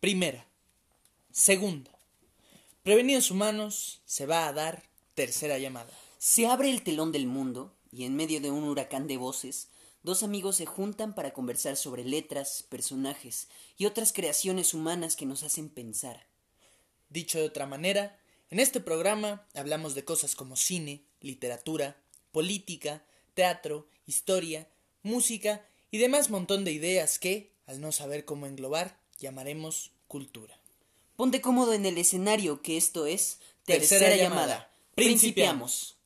Primera. Segunda. Prevenidos humanos, se va a dar tercera llamada. Se abre el telón del mundo y en medio de un huracán de voces, dos amigos se juntan para conversar sobre letras, personajes y otras creaciones humanas que nos hacen pensar. Dicho de otra manera, en este programa hablamos de cosas como cine, literatura, política, teatro, historia, música y demás montón de ideas que, al no saber cómo englobar, llamaremos cultura. Ponte cómodo en el escenario que esto es Tercera llamada. Principiamos.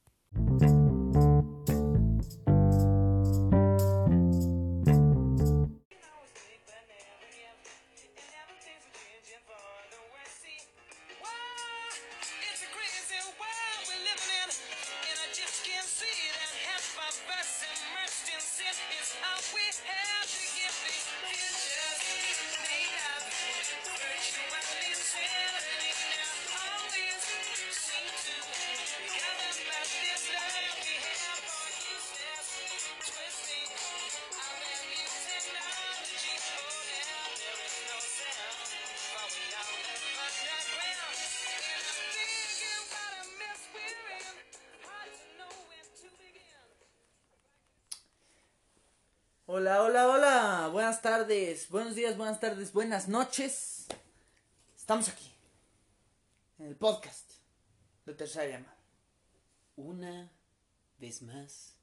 Tardes, buenos días, buenas tardes, buenas noches. Estamos aquí. En el podcast de tercera llamada. Una vez más,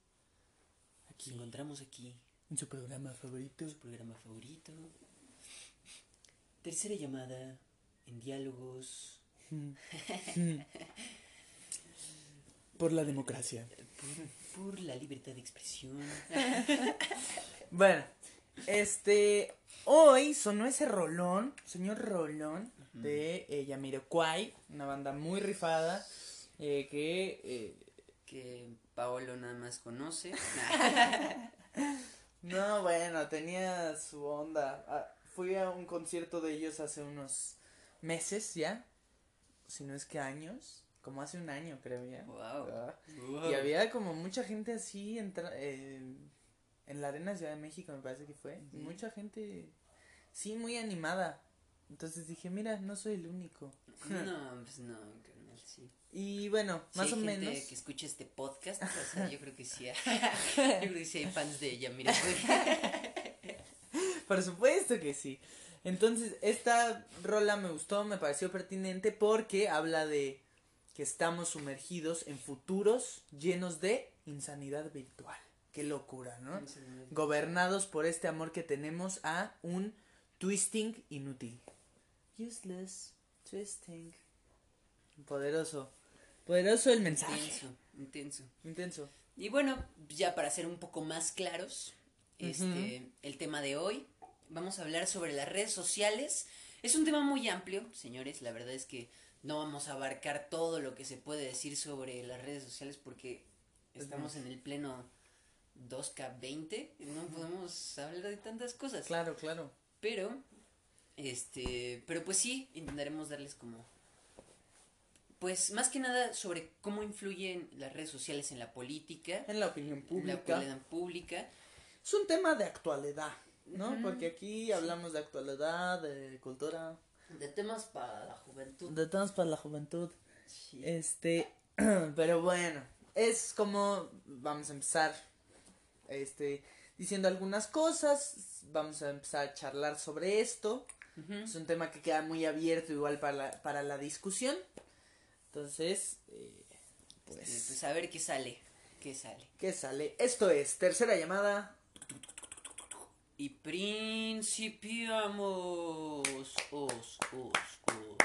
aquí encontramos aquí En su programa favorito. su programa favorito. Tercera llamada en diálogos Por la democracia. por, por la libertad de expresión. Bueno, este. Hoy sonó ese rolón, señor Rolón, de eh, Yamiroquai, una banda muy rifada. eh, que. eh, que Paolo nada más conoce. no, bueno, tenía su onda. Ah, fui a un concierto de ellos hace unos meses ya. Si no es que años. Como hace un año, creo ya. Wow. Ah. Wow. Y había como mucha gente así entra- eh, en la Arena Ciudad de México, me parece que fue. Mucha gente, sí, muy animada. Entonces dije, mira, no soy el único. No, pues no, carnal, sí. Y bueno, Si más hay o gente menos. que escucha este podcast, o sea, yo creo que sí. hay- yo creo que sí hay fans de ella, mira. Por supuesto que sí. Entonces, esta rola me gustó, me pareció pertinente porque habla de que estamos sumergidos en futuros llenos de insanidad virtual. Qué locura, ¿no? gobernados por este amor que tenemos a un twisting inútil. Useless twisting. Poderoso. Poderoso el mensaje. Intenso, intenso. Intenso. Y bueno, ya para ser un poco más claros, este, el tema de hoy, vamos a hablar sobre las redes sociales. Es un tema muy amplio, señores, la verdad es que no vamos a abarcar todo lo que se puede decir sobre las redes sociales porque estamos en el pleno 2K20, no podemos hablar de tantas cosas. Claro, claro. Pero, este, pero pues sí, intentaremos darles como, pues más que nada sobre cómo influyen las redes sociales en la política, En la opinión en la pública. opinión pública. Es un tema de actualidad, ¿no? Porque aquí hablamos de actualidad, de cultura, De temas para la juventud. de temas para la juventud. Sí. Este, pero bueno, es como vamos a empezar este diciendo algunas cosas, vamos a empezar a charlar sobre esto. Es un tema que queda muy abierto igual para la, para la discusión. Entonces, eh, pues, Este, pues a ver qué sale, qué sale. ¿qué sale? Esto es tercera llamada. Y principiamos. Os, os, os, os.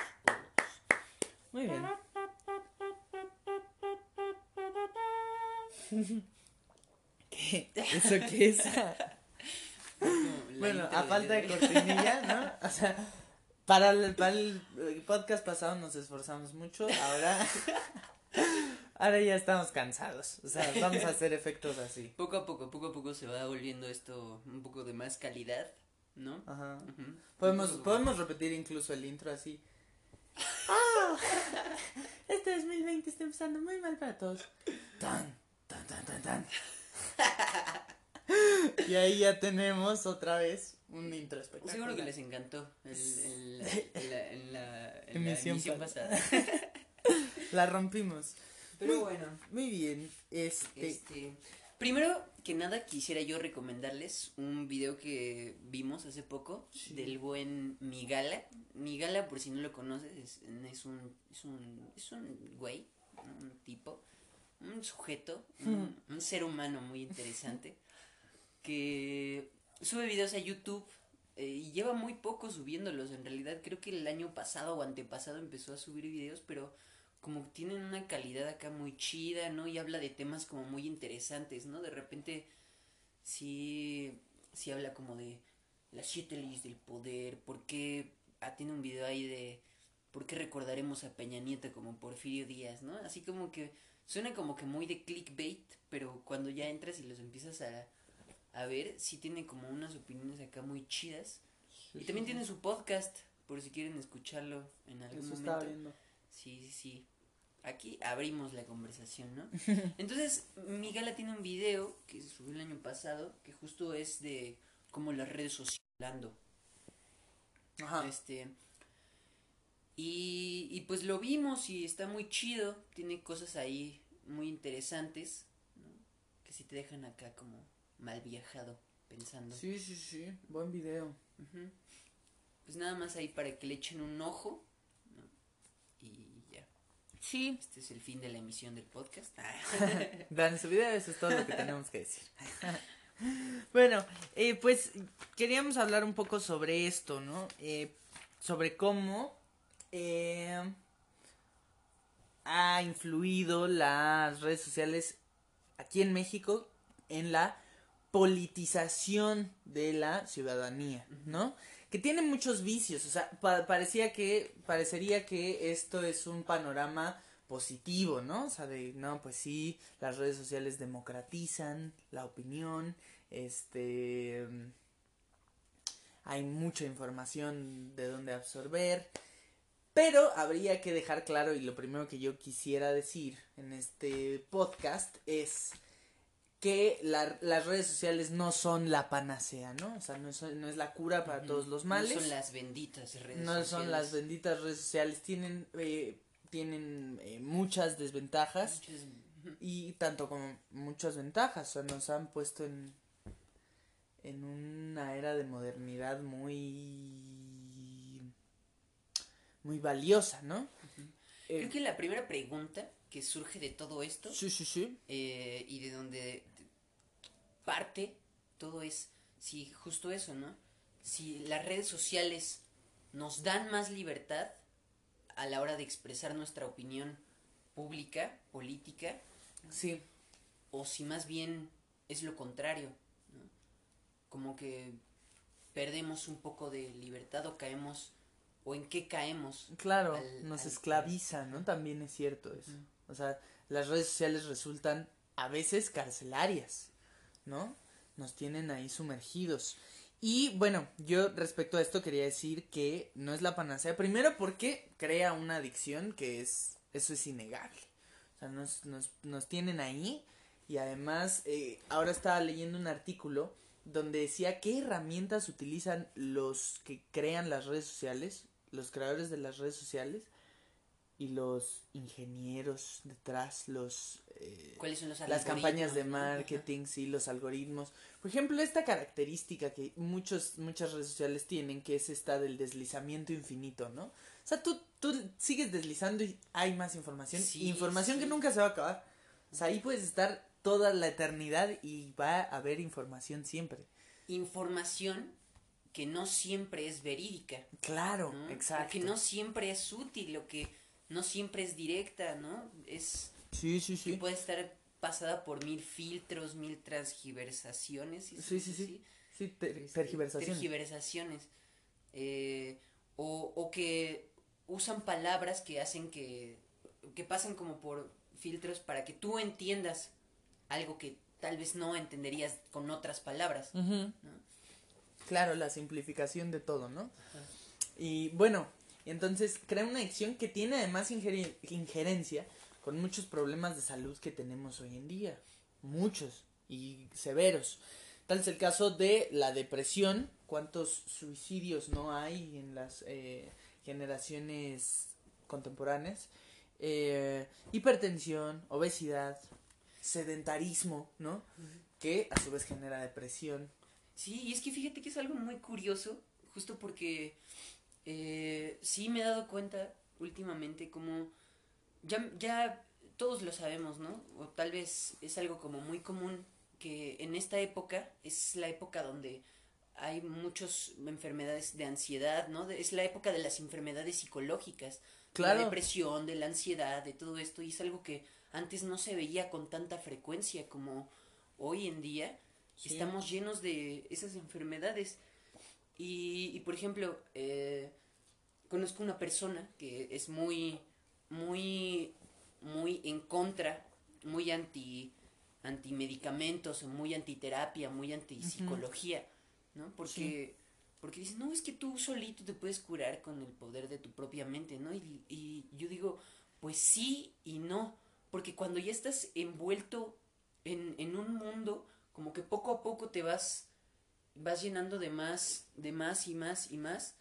Muy bien. ¿Qué? ¿Eso qué es? Bueno, a falta de cortinilla, ¿no? O sea, para el, para el podcast pasado nos esforzamos mucho, ahora, ahora ya estamos cansados. O sea, vamos a hacer efectos así. Poco a poco, poco a poco se va volviendo esto un poco de más calidad, ¿no? Ajá. Podemos, podemos repetir incluso el intro así. ¡Ah! Este 2020 está empezando muy mal para todos. Tan, tan, tan, tan, tan. Y ahí ya tenemos otra vez un intro espectacular. Seguro que les encantó el, la, Emisión emisión pa- pasada. La rompimos. Pero bueno, Muy bien. Este. este, primero que nada quisiera yo recomendarles un video que vimos hace poco Sí. del buen Migala. Migala, por si no lo conoces, es, es un es un es un güey, un tipo, un sujeto, un, un ser humano muy interesante que sube videos a YouTube eh, y lleva muy poco subiéndolos. En realidad creo que el año pasado o antepasado empezó a subir videos, pero como tienen una calidad acá muy chida, ¿no? Y habla de temas como muy interesantes, ¿no? De repente sí, sí habla como de las siete leyes del poder, por qué, ah, tiene un video ahí de por qué recordaremos a Peña Nieto como Porfirio Díaz, ¿no? Así como que suena como que muy de clickbait, pero cuando ya entras y los empiezas a, a ver, sí tiene como unas opiniones acá muy chidas. y también tiene su podcast, por si quieren escucharlo en algún Eso momento. estaba viendo. Sí, sí, sí. Aquí abrimos la conversación, ¿no? Entonces, Migala tiene un video que se subió el año pasado, que justo es de cómo las redes sociales. Ajá. Este. Y, y pues lo vimos y está muy chido. Tiene cosas ahí muy interesantes, ¿no? Que sí te dejan acá como mal viajado pensando. Sí, sí, sí. Buen video. Pues nada más ahí para que le echen un ojo. ¿no? Y ya. Sí. Este es el fin de la emisión del podcast. Vean ese video, eso es todo lo que tenemos que decir. bueno, eh, pues queríamos hablar un poco sobre esto, ¿no? Eh, sobre cómo eh, ha influido las redes sociales aquí en México en la politización de la ciudadanía, ¿no? Que tiene muchos vicios, o sea, pa- parecía que, parecería que esto es un panorama positivo, ¿no? O sea, de, no, pues sí, las redes sociales democratizan la opinión, este, hay mucha información de donde absorber, pero habría que dejar claro, y lo primero que yo quisiera decir en este podcast es que la- las redes sociales no son la panacea, ¿no? O sea, no, son- no es la cura para todos los males. No son las benditas redes No son sociales. las benditas redes sociales, tienen, eh, tienen eh, muchas desventajas Muchas- y tanto como muchas ventajas, o sea, nos han puesto en, en una era de modernidad muy, muy valiosa, ¿no? Eh, Creo que la primera pregunta que surge de todo esto Sí, sí, sí. eh, y de donde parte todo es si justo eso, ¿no? Si las redes sociales nos dan más libertad a la hora de expresar nuestra opinión pública, política, Sí, o si más bien es lo contrario, ¿no? Como que perdemos un poco de libertad o caemos, o en qué caemos. claro, al- nos al- esclaviza, ¿no? También es cierto eso. O sea, las redes sociales resultan a veces carcelarias, ¿no? Nos tienen ahí sumergidos. Y bueno, yo respecto a esto quería decir que no es la panacea. Primero porque crea una adicción que es, eso es innegable. O sea, nos, nos, nos tienen ahí. Y además, eh, ahora estaba leyendo un artículo donde decía qué herramientas utilizan los que crean las redes sociales, los creadores de las redes sociales y los ingenieros detrás, los eh, ¿Cuáles son los las campañas de? Ajá. marketing, sí, los algoritmos. Por ejemplo, esta característica que muchos, muchas redes sociales tienen, que es esta del deslizamiento infinito, ¿no? O sea, tú, tú sigues deslizando y hay más información. Sí, información sí. que nunca se va a acabar. O sea, ahí puedes estar toda la eternidad y va a haber información siempre. Información que no siempre es verídica. Claro, ¿no? exacto. O que no siempre es útil, o que no siempre es directa, ¿no? Es Sí, sí, que sí. puede estar pasada por mil filtros, mil transgiversaciones. ¿sí Sí, sí, sí. Sí, ter- tergiversaciones. Eh, o, o que usan palabras que hacen que, que pasen como por filtros para que tú entiendas algo que tal vez no entenderías con otras palabras. Ujú. Claro, la simplificación de todo, ¿no? Y bueno, entonces crea una adicción que tiene además injerencia con muchos problemas de salud que tenemos hoy en día. Muchos y severos. Tal es el caso de la depresión. ¿Cuántos suicidios no hay en las eh, generaciones contemporáneas? Eh, hipertensión, obesidad, sedentarismo, ¿no? Que a su vez genera depresión. Sí, y es que fíjate que es algo muy curioso, justo porque eh, sí me he dado cuenta últimamente como ya, ya todos lo sabemos, ¿no? O tal vez es algo como muy común que en esta época es la época donde hay muchas enfermedades de ansiedad, ¿no? De- es la época de las enfermedades psicológicas, de Claro. la depresión, de la ansiedad, de todo esto, y es algo que antes no se veía con tanta frecuencia como hoy en día. Sí. Estamos llenos de esas enfermedades. Y, y, por ejemplo, eh, conozco una persona que es muy, muy, muy en contra, muy anti, anti medicamentos, muy antiterapia, muy anti psicología, ¿no? Porque, porque dice, no, es que tú solito te puedes curar con el poder de tu propia mente, ¿no? Y, y yo digo, pues sí y no, porque cuando ya estás envuelto en, en un mundo, como que poco a poco te vas, vas llenando de más, de más y más y más.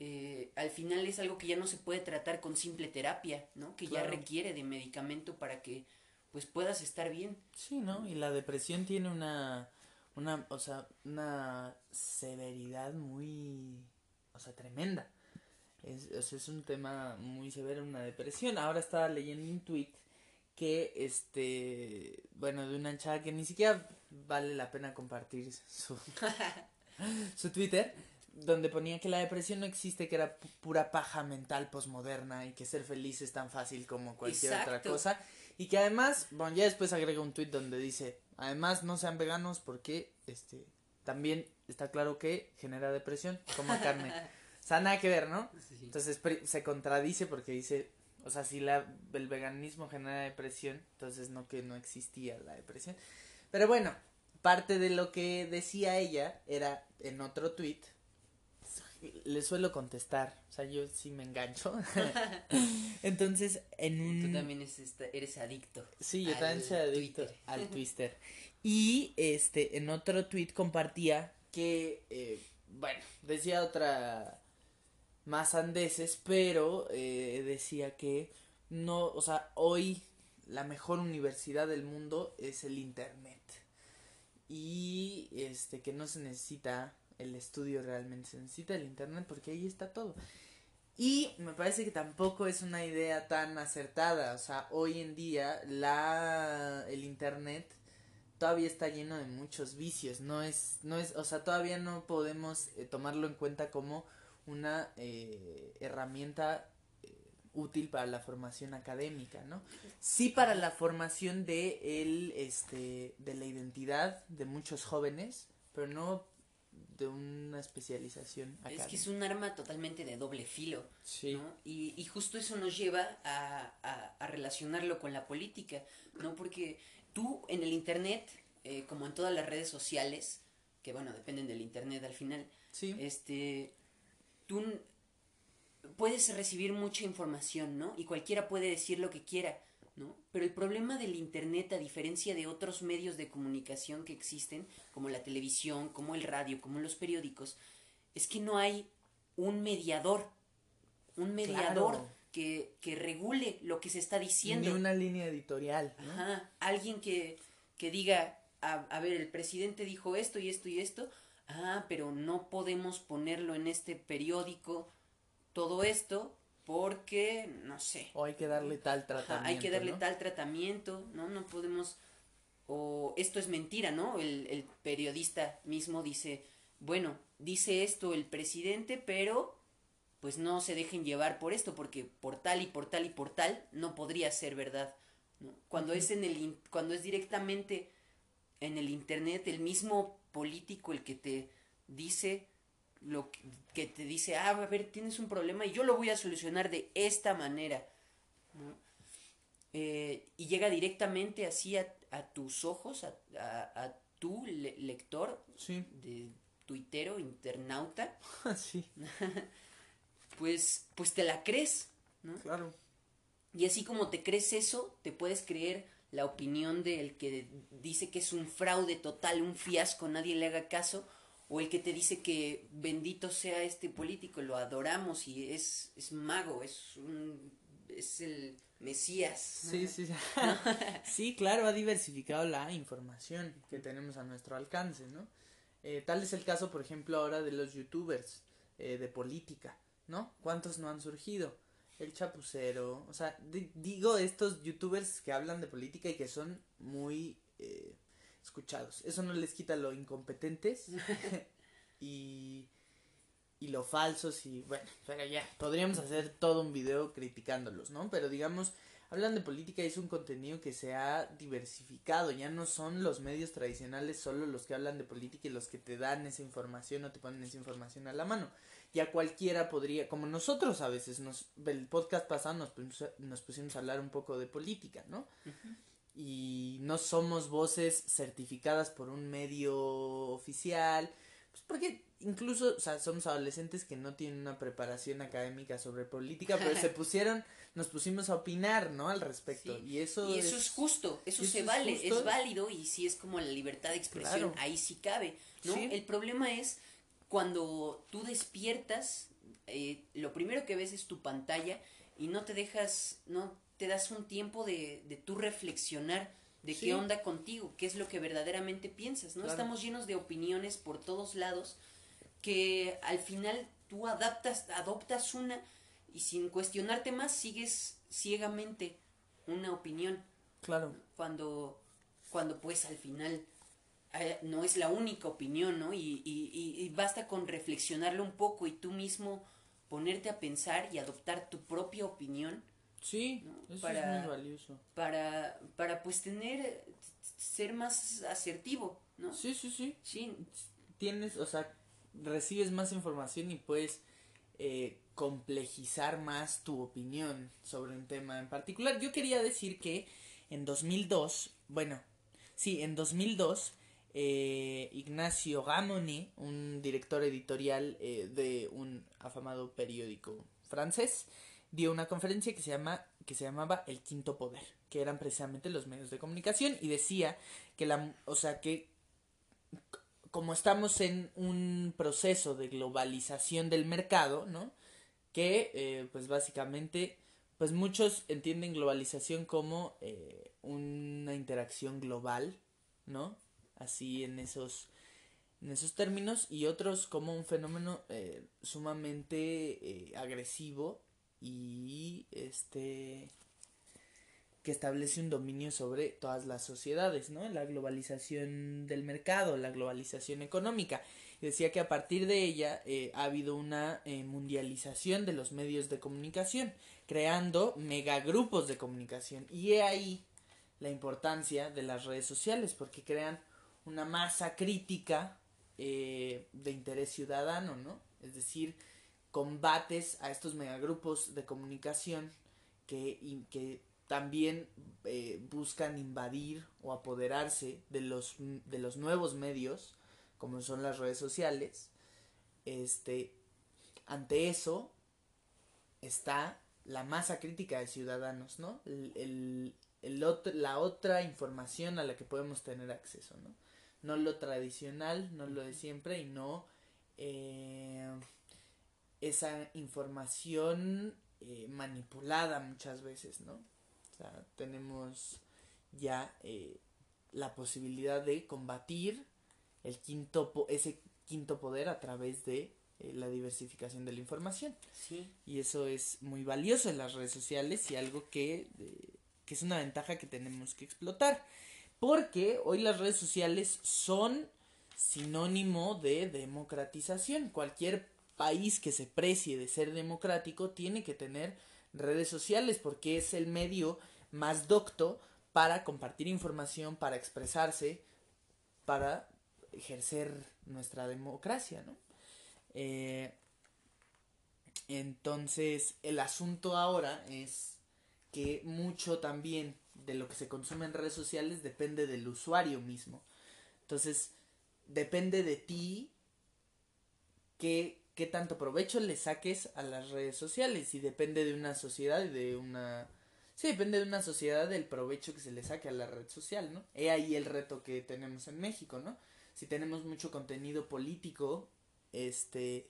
eh, al final es algo que ya no se puede tratar con simple terapia, ¿no? Que Claro. ya requiere de medicamento para que pues puedas estar bien. Sí, ¿no? Y la depresión tiene una, una, o sea, una severidad muy, o sea, tremenda. Es, o sea, es un tema muy severo, una depresión. Ahora estaba leyendo un tweet que, este, bueno, de una chava que ni siquiera vale la pena compartir su, su Twitter, donde ponía que la depresión no existe, que era pu- pura paja mental posmoderna y que ser feliz es tan fácil como cualquier otra cosa. Y que además, bueno, ya después agrega un tweet donde dice, además no sean veganos porque, este, también está claro que genera depresión, como carne. O sea, nada que ver, ¿no? Entonces se contradice porque dice, o sea, si la, el veganismo genera depresión, entonces no que no existía la depresión. Pero bueno, parte de lo que decía ella era en otro tweet. Le suelo contestar, o sea, yo sí me engancho. entonces, en un... Tú también es esta- eres adicto. Sí, yo también soy adicto Twitter. al Twister. Y este, en otro tweet compartía que, eh, bueno, decía otra más andeses, pero eh, decía que no, o sea, hoy la mejor universidad del mundo es el internet. Y este, que no se necesita el estudio realmente, se necesita el internet porque ahí está todo. Y me parece que tampoco es una idea tan acertada. O sea, hoy en día la el internet todavía está lleno de muchos vicios. No es, no es, o sea, todavía no podemos eh, tomarlo en cuenta como una eh, herramienta eh, útil para la formación académica, ¿no? Sí para la formación de el, este, de la identidad de muchos jóvenes, pero no de una especialización académica. Es que es un arma totalmente de doble filo. Sí. ¿no? Y, y justo eso nos lleva a, a- a relacionarlo con la política, ¿no? Porque tú en el Internet, eh, como en todas las redes sociales, que bueno, dependen del Internet al final, Sí. este, tú puedes recibir mucha información, ¿no? Y cualquiera puede decir lo que quiera, ¿no? Pero el problema del Internet, a diferencia de otros medios de comunicación que existen, como la televisión, como el radio, como los periódicos, es que no hay un mediador, un mediador Claro. que, que regule lo que se está diciendo. Ni una línea editorial, ¿no? Ajá, alguien que, que diga, a, a ver, el presidente dijo esto y esto y esto, ah, pero no podemos ponerlo en este periódico, todo esto, porque, no sé, O hay que darle tal ajá, tratamiento. hay que darle ¿no? tal tratamiento, ¿no? No podemos, o esto es mentira, ¿no? El, el periodista mismo dice, bueno, dice esto el presidente, pero pues no se dejen llevar por esto, porque por tal y por tal y por tal no podría ser verdad. ¿no? Cuando es en el cuando es directamente en el internet el mismo político el que te dice lo que, que te dice, ah, a ver, tienes un problema y yo lo voy a solucionar de esta manera. ¿no? Eh, y llega directamente así a, a tus ojos, a, a, a tu le- lector Sí, de tuitero, internauta, sí. pues, pues te la crees, ¿no? Claro. Y así como te crees eso, te puedes creer la opinión del que dice que es un fraude total, un fiasco, nadie le haga caso, o el que te dice que bendito sea este político, lo adoramos y es, es mago, es un, es el Mesías. Sí, sí, sí. sí, claro, ha diversificado la información que tenemos a nuestro alcance, ¿no? Eh, tal es el caso, por ejemplo, ahora de los youtubers eh, de política, ¿no? ¿Cuántos no han surgido? El chapucero, o sea, di- digo estos youtubers que hablan de política y que son muy eh, escuchados. Eso no les quita lo incompetentes y, y lo falsos y bueno, pero ya, podríamos hacer todo un video criticándolos, ¿no? Pero digamos, hablan de política y es un contenido que se ha diversificado, ya no son los medios tradicionales solo los que hablan de política y los que te dan esa información o te ponen esa información a la mano. Ya cualquiera podría, como nosotros a veces, nos, el podcast pasado nos, pusimos- nos pusimos a hablar un poco de política, ¿no? y no somos voces certificadas por un medio oficial, pues porque incluso, o sea, somos adolescentes que no tienen una preparación académica sobre política, pero se pusieron, nos pusimos a opinar, ¿no? Al respecto. Sí. Y eso Y eso es justo, eso, se es vale, justo. es válido y sí es como la libertad de expresión, Claro. ahí sí cabe, ¿no? Sí. El problema es cuando tú despiertas, eh, lo primero que ves es tu pantalla y no te dejas, no te das un tiempo de, de tú reflexionar de Sí. qué onda contigo, qué es lo que verdaderamente piensas, ¿no? Claro. Estamos llenos de opiniones por todos lados que al final tú adaptas, adoptas una y sin cuestionarte más sigues ciegamente una opinión Claro. cuando cuando pues al final eh, no es la única opinión, ¿no? Y, y, y, y basta con reflexionarlo un poco y tú mismo ponerte a pensar y adoptar tu propia opinión Sí, ¿no? eso Para- es muy valioso. para, para pues tener, ser más asertivo, ¿no? Sí, sí, sí. Sí, Tienes, o sea, recibes más información y puedes eh, complejizar más tu opinión sobre un tema en particular. Yo quería decir que en 2002, bueno, sí, en 2002, eh, Ignacio Gamoni, un director editorial eh, de un afamado periódico francés, dio una conferencia que se llama que se llamaba El Quinto Poder, que eran precisamente los medios de comunicación y decía que la, o sea, que como estamos en un proceso de globalización del mercado, ¿no? Que eh, pues básicamente pues muchos entienden globalización como eh, una interacción global, ¿no? Así en esos en esos términos y otros como un fenómeno eh, sumamente eh, agresivo y este que establece un dominio sobre todas las sociedades, ¿no? La globalización del mercado, la globalización económica. Decía que a partir de ella eh, ha habido una eh, mundialización de los medios de comunicación, creando megagrupos de comunicación. Y he ahí la importancia de las redes sociales, porque crean una masa crítica eh, de interés ciudadano, ¿no? Es decir, combates a estos megagrupos de comunicación que, que también eh, buscan invadir o apoderarse de los, de los nuevos medios, como son las redes sociales. Este, ante eso está la masa crítica de ciudadanos, ¿no? El- el otro- la otra información a la que podemos tener acceso, ¿no? No lo tradicional, no lo de siempre y no eh, esa información eh, manipulada muchas veces, ¿no? O sea, tenemos ya eh, la posibilidad de combatir el quinto po- ese quinto poder a través de eh, la diversificación de la información. sí. Y eso es muy valioso en las redes sociales y algo que, que es una ventaja que tenemos que explotar. Porque hoy las redes sociales son sinónimo de democratización. Cualquier país que se precie de ser democrático tiene que tener redes sociales porque es el medio más docto para compartir información, para expresarse, para ejercer nuestra democracia, ¿no? Eh, entonces, el asunto ahora es que mucho también de lo que se consume en redes sociales depende del usuario mismo. Entonces, depende de ti qué, qué tanto provecho le saques a las redes sociales y depende de una sociedad y de una sí depende de una sociedad del provecho que se le saque a la red social no he ahí el reto que tenemos en México no si tenemos mucho contenido político este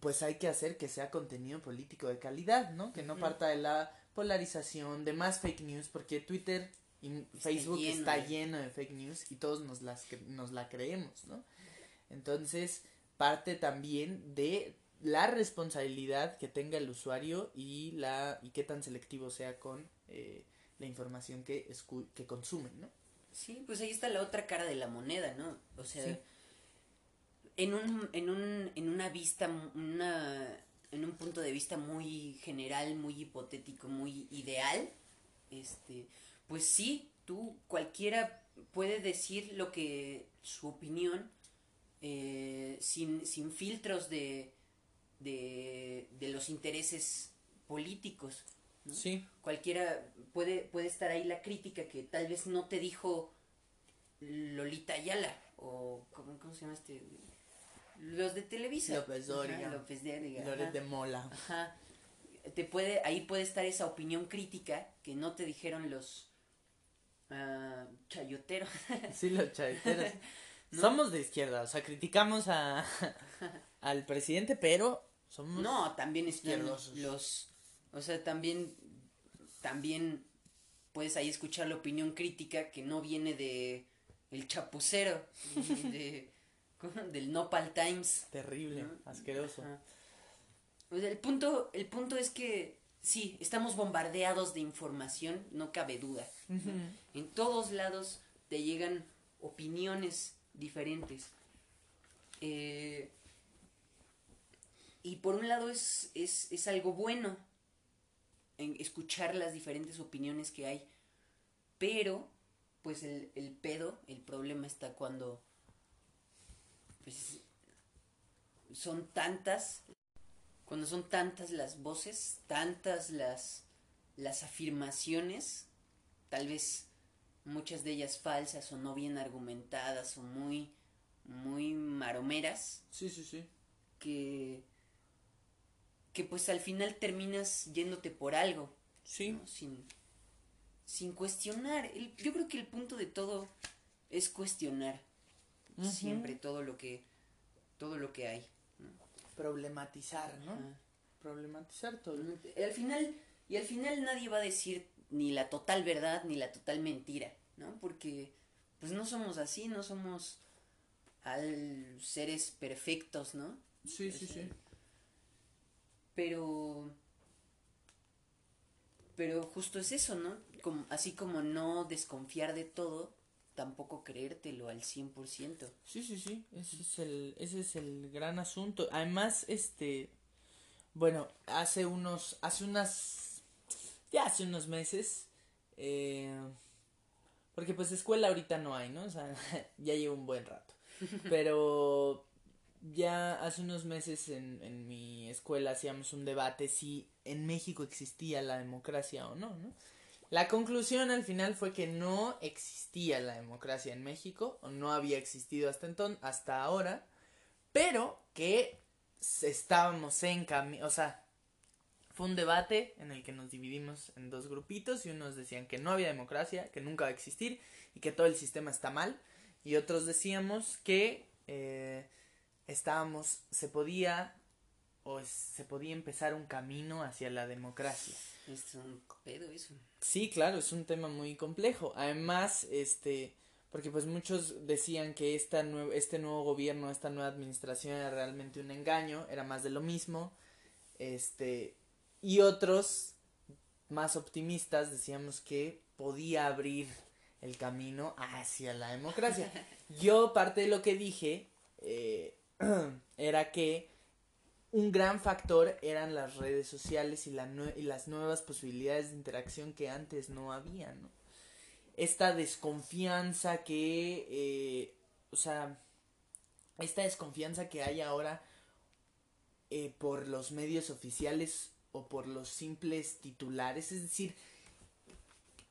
pues hay que hacer que sea contenido político de calidad no que no parta de la polarización de más fake news porque Twitter y Facebook lleno está lleno de fake news y todos nos las cre- nos la creemos no entonces, parte también de la responsabilidad que tenga el usuario y la y qué tan selectivo sea con eh, la información que escu- que consume, ¿no? Sí, pues ahí está la otra cara de la moneda, ¿no? O sea, Sí. en un, en un, en una vista, una, en un punto de vista muy general, muy hipotético, muy ideal, este, pues sí, tú, cualquiera puede decir lo que, su opinión, eh, sin, sin filtros de, de, de los intereses políticos. ¿no? Sí. cualquiera puede, puede estar ahí la crítica que tal vez no te dijo Lolita Ayala o ¿cómo, cómo se llama este? Los de Televisa. López Ajá, Dóriga. López Dóriga, Loret de Mola. Ajá. Te puede, ahí puede estar esa opinión crítica que no te dijeron los ah, chayoteros. Sí, los chaveteros. ¿No? Somos de izquierda, o sea, criticamos a al presidente, pero somos No, también están Izquierdosos. los, o sea, también, también puedes ahí escuchar la opinión crítica que no viene de el chapucero. del Nopal Times. terrible, ¿no? asqueroso. El punto, el punto es que sí, estamos bombardeados de información, no cabe duda. En todos lados te llegan opiniones diferentes. Eh, y por un lado es, es, es algo bueno en escuchar las diferentes opiniones que hay. Pero, pues el, el pedo, el problema está cuando pues, son tantas, cuando son tantas las voces, tantas las, las afirmaciones, tal vez muchas de ellas falsas o no bien argumentadas o muy, muy maromeras, Sí, sí, sí. que, que pues al final terminas yéndote por algo, Sí. ¿no? sin, sin cuestionar. El- yo creo que el punto de todo es cuestionar Siempre todo lo que, todo lo que hay. ¿no? Problematizar, ¿no? Problematizar todo. Al final, y al final nadie va a decir ni la total verdad ni la total mentira, ¿no? Porque pues no somos así, no somos al seres perfectos, ¿no? Sí, sí, sí. Pero pero justo es eso, ¿no? Como, así como no desconfiar de todo, tampoco creértelo al 100%. Sí, sí, sí, ese es el, ese es el gran asunto. Además, este, bueno, hace unos, hace unas, ya hace unos meses, eh, porque pues escuela ahorita no hay, ¿no? O sea, ya llevo un buen rato. Pero ya hace unos meses en, en mi escuela hacíamos un debate si en México existía la democracia o no, ¿no? La conclusión al final fue que no existía la democracia en México, o no había existido hasta entonces, hasta ahora, pero que estábamos en camino, o sea, fue un debate en el que nos dividimos en dos grupitos y unos decían que no había democracia, que nunca va a existir y que todo el sistema está mal, y otros decíamos que eh, estábamos, se podía o se podía empezar un camino hacia la democracia. Es un pedo eso. Sí, claro, es un tema muy complejo. Además, este, porque pues muchos decían que esta nue- este nuevo gobierno, esta nueva administración era realmente un engaño, era más de lo mismo. Este, y otros más optimistas decíamos que podía abrir el camino hacia la democracia. Yo parte de lo que dije eh, era que un gran factor eran las redes sociales y, las nuevas posibilidades de interacción que antes no había, ¿no? Esta desconfianza que, eh, o sea, esta desconfianza que hay ahora eh, por los medios oficiales o por los simples titulares, es decir,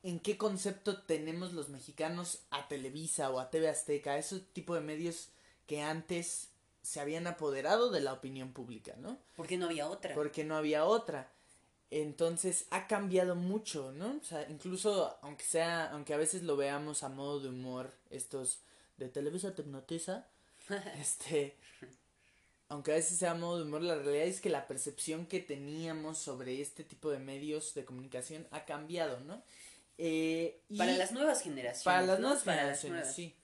en qué concepto tenemos los mexicanos a Televisa o a TV Azteca, ese tipo de medios que antes se habían apoderado de la opinión pública, ¿no? Porque no había otra. Porque no había otra. Entonces ha cambiado mucho, ¿no? O sea, incluso aunque sea, aunque a veces lo veamos a modo de humor, estos de Televisa te hipnotiza, este, aunque a veces sea a modo de humor, la realidad es que la percepción que teníamos sobre este tipo de medios de comunicación ha cambiado, ¿no? Eh, y- Para las nuevas generaciones. para las ¿no? nuevas Para las generaciones, nuevas. sí.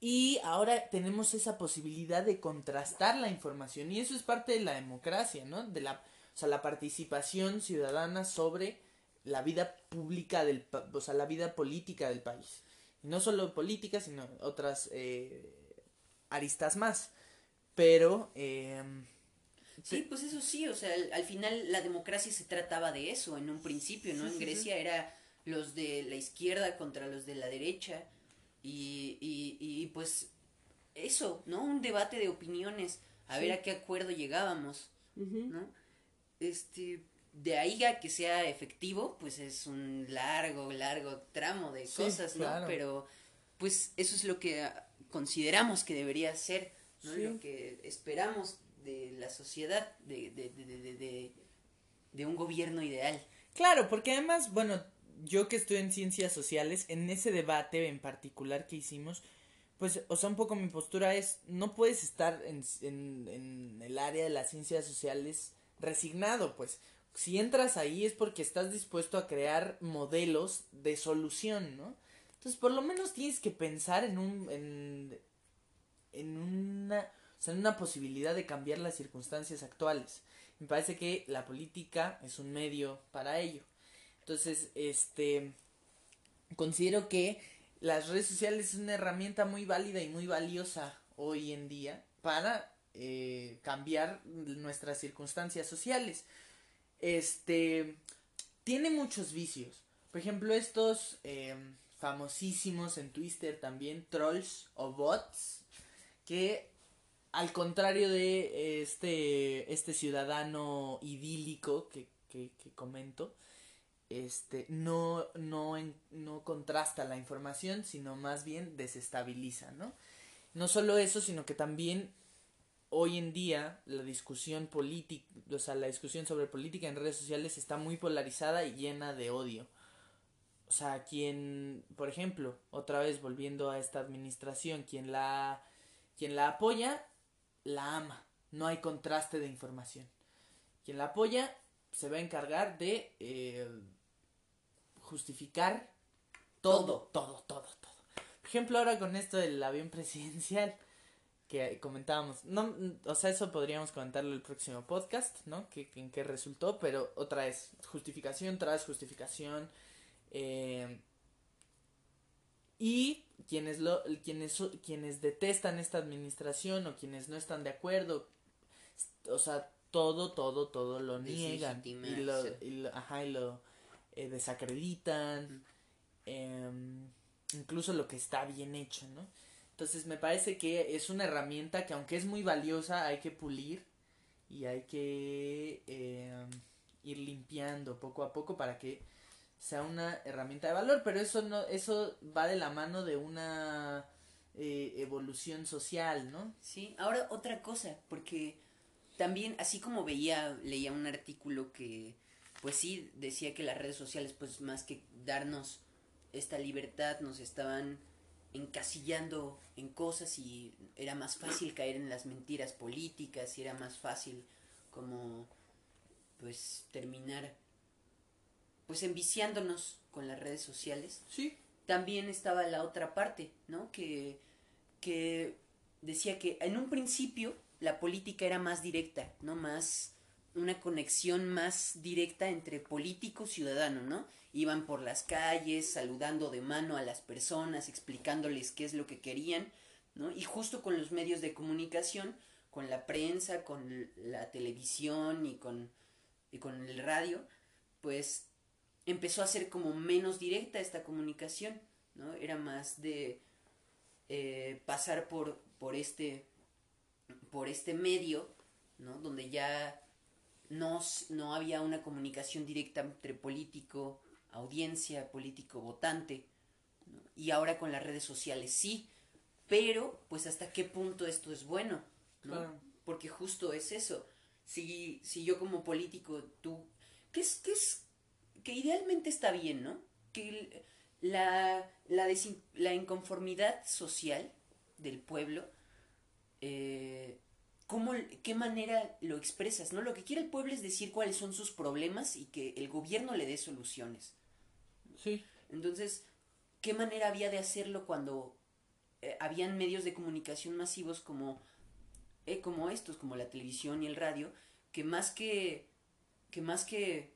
Y ahora tenemos esa posibilidad de contrastar la información y eso es parte de la democracia, ¿no? De la, o sea, la participación ciudadana sobre la vida pública del, o sea, la vida política del país. Y no solo política, sino otras eh, aristas más. Pero, eh, Sí, pues eso sí, o sea, al, al final la democracia se trataba de eso en un principio, ¿no? Sí, en sí, Grecia era los de la izquierda contra los de la derecha y, y, y pues eso, ¿no? Un debate de opiniones, a Sí. ver a qué acuerdo llegábamos, ¿no? Este, de ahí a que sea efectivo, pues es un largo, largo tramo de Sí, cosas, ¿no? claro. Pero pues eso es lo que consideramos que debería ser, ¿no? Sí. Lo que esperamos de la sociedad, de, de, de- de un gobierno ideal. Claro, porque además, bueno, yo que estoy en ciencias sociales, en ese debate en particular que hicimos, pues, o sea, un poco mi postura es, no puedes estar en, en, en el área de las ciencias sociales resignado, pues. Si entras ahí es porque estás dispuesto a crear modelos de solución, ¿no? Entonces, por lo menos tienes que pensar en un, en, en una, o sea, en una posibilidad de cambiar las circunstancias actuales. Me parece que la política es un medio para ello. Entonces, este, considero que las redes sociales es una herramienta muy válida y muy valiosa hoy en día para eh, cambiar nuestras circunstancias sociales. Este, tiene muchos vicios. Por ejemplo, estos eh, famosísimos en Twitter también, trolls o bots, que al contrario de este, este ciudadano idílico que, que, que comento, este, no, no, no contrasta la información, sino más bien desestabiliza, ¿no? No solo eso, sino que también hoy en día la discusión política, o sea, la discusión sobre política en redes sociales está muy polarizada y llena de odio. O sea, quien, por ejemplo, otra vez volviendo a esta administración, quien la, quien la apoya, la ama. No hay contraste de información. Quien la apoya se va a encargar de eh, justificar todo, todo, todo, todo. Por ejemplo, ahora con esto del avión presidencial que comentábamos, no, o sea, eso podríamos comentarlo el próximo podcast, ¿no? Que, en qué resultó, pero otra vez, justificación tras justificación. eh, y quienes lo quienes quienes detestan esta administración o quienes no están de acuerdo o sea todo todo todo lo niegan y lo, y lo- ajá, y lo eh, desacreditan em, incluso lo que está bien hecho no entonces me parece que es una herramienta que aunque es muy valiosa hay que pulir y hay que em, ir limpiando poco a poco para que sea una herramienta de valor, pero eso no, eso va de la mano de una eh, evolución social, ¿no? Sí, ahora otra cosa, porque también, así como veía, leía un artículo que, pues sí, decía que las redes sociales, pues más que darnos esta libertad, nos estaban encasillando en cosas y era más fácil caer en las mentiras políticas y era más fácil como, pues, terminar, pues, enviciándonos con las redes sociales Sí. también estaba la otra parte, ¿no? Que, que decía que en un principio la política era más directa, ¿no? Más una conexión más directa entre político y ciudadano, ¿no? Iban por las calles saludando de mano a las personas, explicándoles qué es lo que querían, ¿no? Y justo con los medios de comunicación, con la prensa, con la televisión y con, y con el radio, pues empezó a ser como menos directa esta comunicación, ¿no? Era más de eh, pasar por, por este por este medio, ¿no? Donde ya no, no había una comunicación directa entre político, audiencia, político, votante, ¿no? y ahora con las redes sociales sí, pero pues hasta qué punto esto es bueno, ¿no? Claro. Porque justo es eso. Si, si yo como político, tú... Que es, que es... Que idealmente está bien, ¿no? Que la, la, desin- la inconformidad social del pueblo, eh, ¿cómo, ¿qué manera lo expresas, no? Lo que quiere el pueblo es decir cuáles son sus problemas y que el gobierno le dé soluciones. Sí. Entonces, ¿qué manera había de hacerlo cuando eh, habían medios de comunicación masivos como, eh, como estos, como la televisión y el radio, que más que, que más que,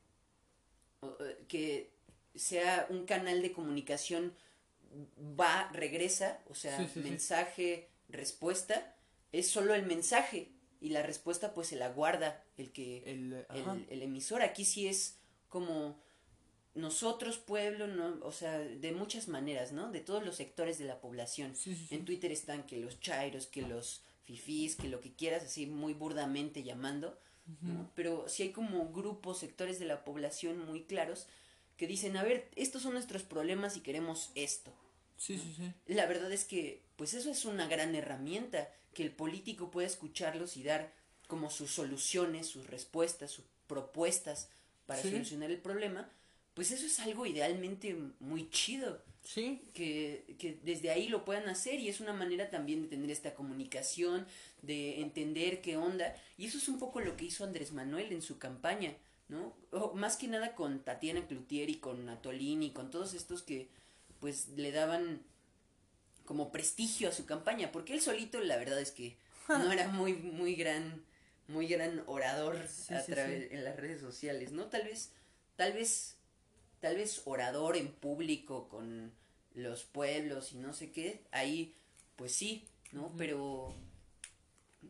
eh, que sea un canal de comunicación va, regresa, o sea, Sí, sí, sí. mensaje, respuesta, es solo el mensaje y la respuesta pues se la guarda el que El, el, ajá. el emisor. Aquí sí es como nosotros, pueblo, ¿no? O sea, de muchas maneras, ¿no? De todos los sectores de la población. Sí, sí, sí. En Twitter están que los chairos, que los fifís, que lo que quieras, así muy burdamente llamando, ¿no? Pero sí hay como grupos, sectores de la población muy claros que dicen, a ver, estos son nuestros problemas y queremos esto. Sí, sí, sí. La verdad es que, pues eso es una gran herramienta, que el político pueda escucharlos y dar como sus soluciones, sus respuestas, sus propuestas para Sí. solucionar el problema, pues eso es algo idealmente muy chido, Sí. que, que desde ahí lo puedan hacer y es una manera también de tener esta comunicación, de entender qué onda, y eso es un poco lo que hizo Andrés Manuel en su campaña, ¿no? O más que nada con Tatiana Cloutier y con Atolini y con todos estos que pues le daban como prestigio a su campaña, porque él solito la verdad es que no era muy muy gran muy gran orador Sí, a sí, través en las redes sociales, ¿no? Tal vez tal vez tal vez orador en público con los pueblos y no sé qué, ahí pues sí, ¿no? Pero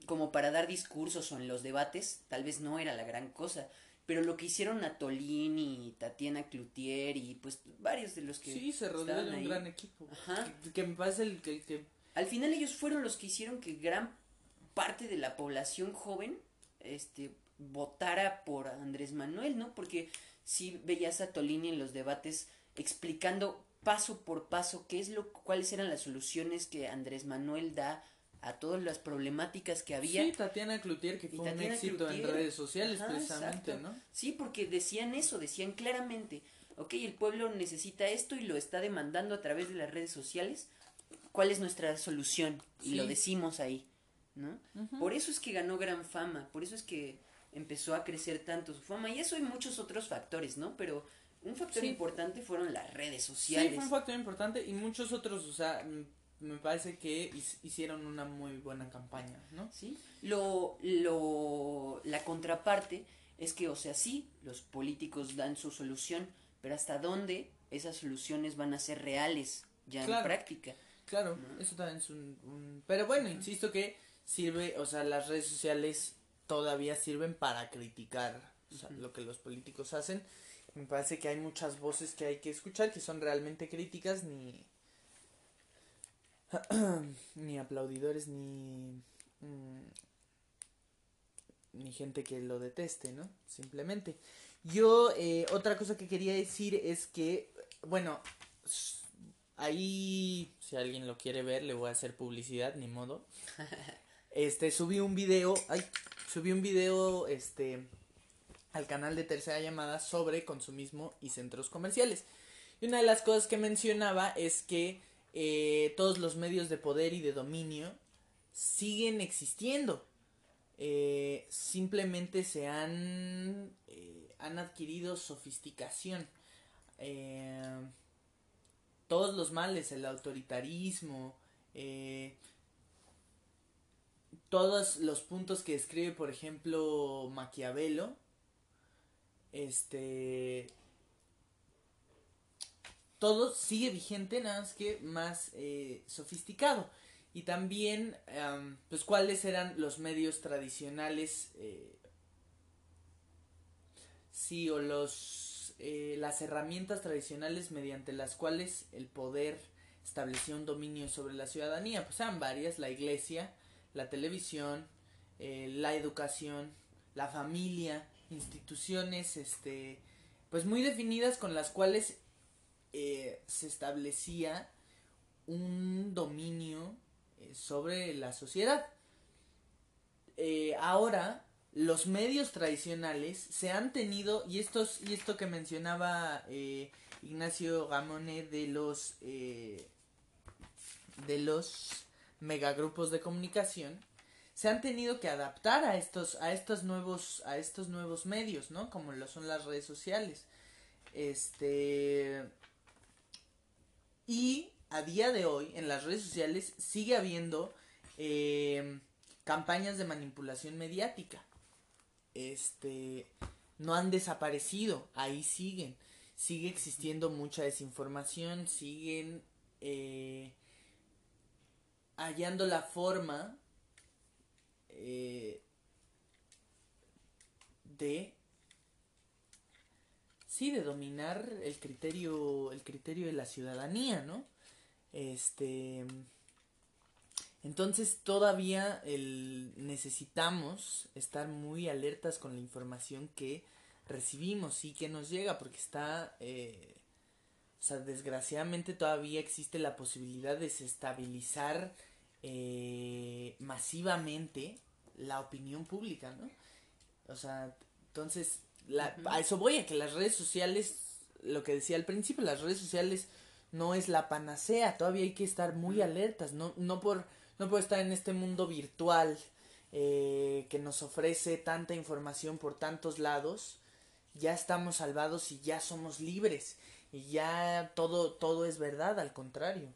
como para dar discursos o en los debates, tal vez no era la gran cosa. Pero lo que hicieron Natolini y Tatiana Cloutier y pues varios de los que Sí, se rodeó de un ahí, gran equipo. Ajá. Que, que me parece el que, que Al final ellos fueron los que hicieron que gran parte de la población joven este votara por Andrés Manuel, ¿no? Porque si veías a Tolini en los debates explicando paso por paso qué es lo cuáles eran las soluciones que Andrés Manuel da a todas las problemáticas que había. Sí, Tatiana Cloutier, que fue un éxito en redes sociales, Ajá, precisamente, exacto. ¿no? Sí, porque decían eso, decían claramente, ok, el pueblo necesita esto y lo está demandando a través de las redes sociales. ¿Cuál es nuestra solución? Y Sí. lo decimos ahí, ¿no? Por eso es que ganó gran fama, por eso es que empezó a crecer tanto su fama. Y eso hay muchos otros factores, ¿no? Pero un factor Sí. importante fueron las redes Sí, sociales. fue un factor importante y muchos otros, o sea, me parece que hicieron una muy buena campaña, ¿no? ¿sí? Lo, lo, la contraparte es que, o sea, sí, los políticos dan su solución, pero hasta dónde esas soluciones van a ser reales ya Claro. en práctica. Claro, eso también es un, un- Pero bueno, insisto que sirve, o sea, las redes sociales todavía sirven para criticar o sea, lo que los políticos hacen. Me parece que hay muchas voces que hay que escuchar que son realmente críticas, ni... ni aplaudidores, ni... mm, ni gente que lo deteste, ¿no? Simplemente. Yo, eh, otra cosa que quería decir es que, bueno, ahí, si alguien lo quiere ver, le voy a hacer publicidad, ni modo. Este, subí un video, ay, subí un video, este, al canal de Tercera Llamada sobre consumismo y centros comerciales. Y una de las cosas que mencionaba es que eh, todos los medios de poder y de dominio siguen existiendo. Eh, simplemente se han, eh, han adquirido sofisticación. Todos los males, el autoritarismo, todos los puntos que escribe, por ejemplo, Maquiavelo, este, todo sigue vigente, nada más que más eh, sofisticado. Y también, am, pues, cuáles eran los medios tradicionales, eh, sí, o los, eh, las herramientas tradicionales mediante las cuales el poder establecía un dominio sobre la ciudadanía. Pues eran varias, la iglesia, la televisión, eh, la educación, la familia, instituciones, este, pues muy definidas con las cuales eh, se establecía un dominio eh, sobre la sociedad. eh, ahora los medios tradicionales se han tenido, y, estos, y esto que mencionaba eh, Ignacio Gamone de los, de los megagrupos de comunicación, se han tenido que adaptar a estos, a estos nuevos, a estos nuevos medios, ¿no? Como lo son las redes sociales. Este. Y a día de hoy, en las redes sociales, sigue habiendo eh, campañas de manipulación mediática. Este. No han desaparecido, ahí siguen. Sigue existiendo mucha desinformación, siguen eh, hallando la forma eh, de sí de dominar el criterio el criterio de la ciudadanía no este entonces todavía el, necesitamos estar muy alertas con la información que recibimos y que nos llega porque está eh, o sea desgraciadamente todavía existe la posibilidad de desestabilizar eh, masivamente la opinión pública, ¿no? O sea, entonces, la, a eso voy, a que las redes sociales, lo que decía al principio, las redes sociales no es la panacea, todavía hay que estar muy alertas, no, no por, no por estar en este mundo virtual eh, que nos ofrece tanta información por tantos lados, ya estamos salvados y ya somos libres y ya todo, todo es verdad, al contrario.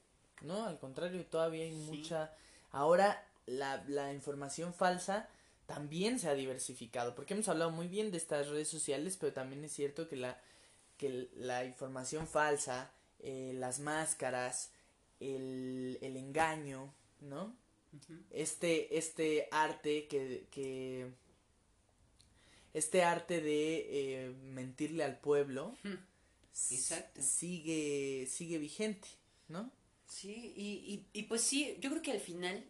¿no? Al contrario, todavía hay mucha... Ahora la, la información falsa también se ha diversificado, porque hemos hablado muy bien de estas redes sociales, pero también es cierto que la, que la información falsa, eh, las máscaras, el, el engaño, ¿no? Este, este arte que, que este arte de eh, mentirle al pueblo Exacto. sigue sigue vigente, ¿no? Sí, y, y, y pues sí, yo creo que al final,